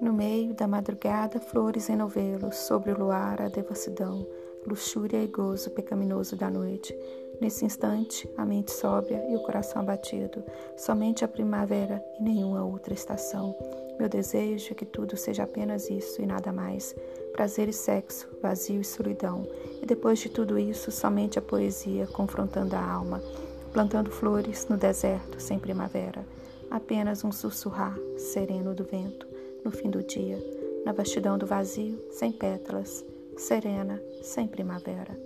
No meio da madrugada, flores em novelos, sobre o luar a devassidão, luxúria e gozo pecaminoso da noite. Nesse instante, a mente sóbria e o coração abatido, somente a primavera e nenhuma outra estação. Meu desejo é que tudo seja apenas isso e nada mais. Prazer e sexo, vazio e solidão. E depois de tudo isso, somente a poesia confrontando a alma, plantando flores no deserto sem primavera. Apenas um sussurrar sereno do vento no fim do dia, na vastidão do vazio, sem pétalas, serena, sem primavera.